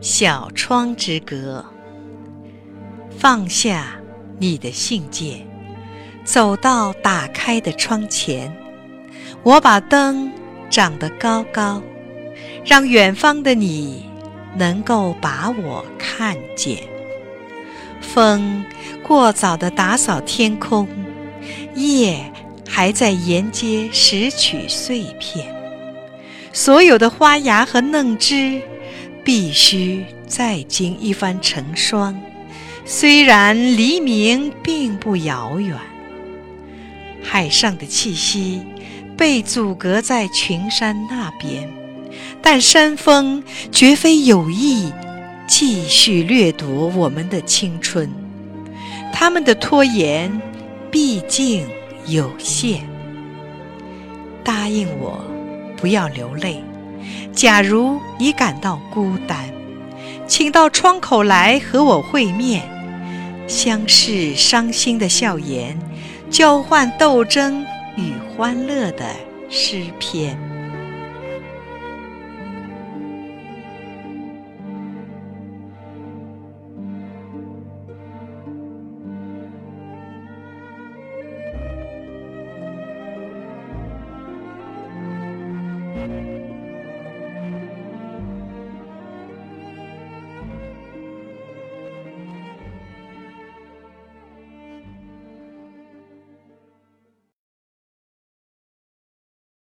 小窗之隔，放下你的信件，走到打开的窗前。我把灯长得高高，让远方的你能够把我看见。风过早地打扫天空，夜还在沿街拾取碎片。所有的花芽和嫩枝。必须再经一番成霜，虽然黎明并不遥远。海上的气息被阻隔在群山那边，但山峰绝非有意继续掠夺我们的青春。他们的拖延毕竟有限。答应我，不要流泪。假如你感到孤单请到窗口来和我会面相视伤心的笑颜交换斗争与欢乐的诗篇。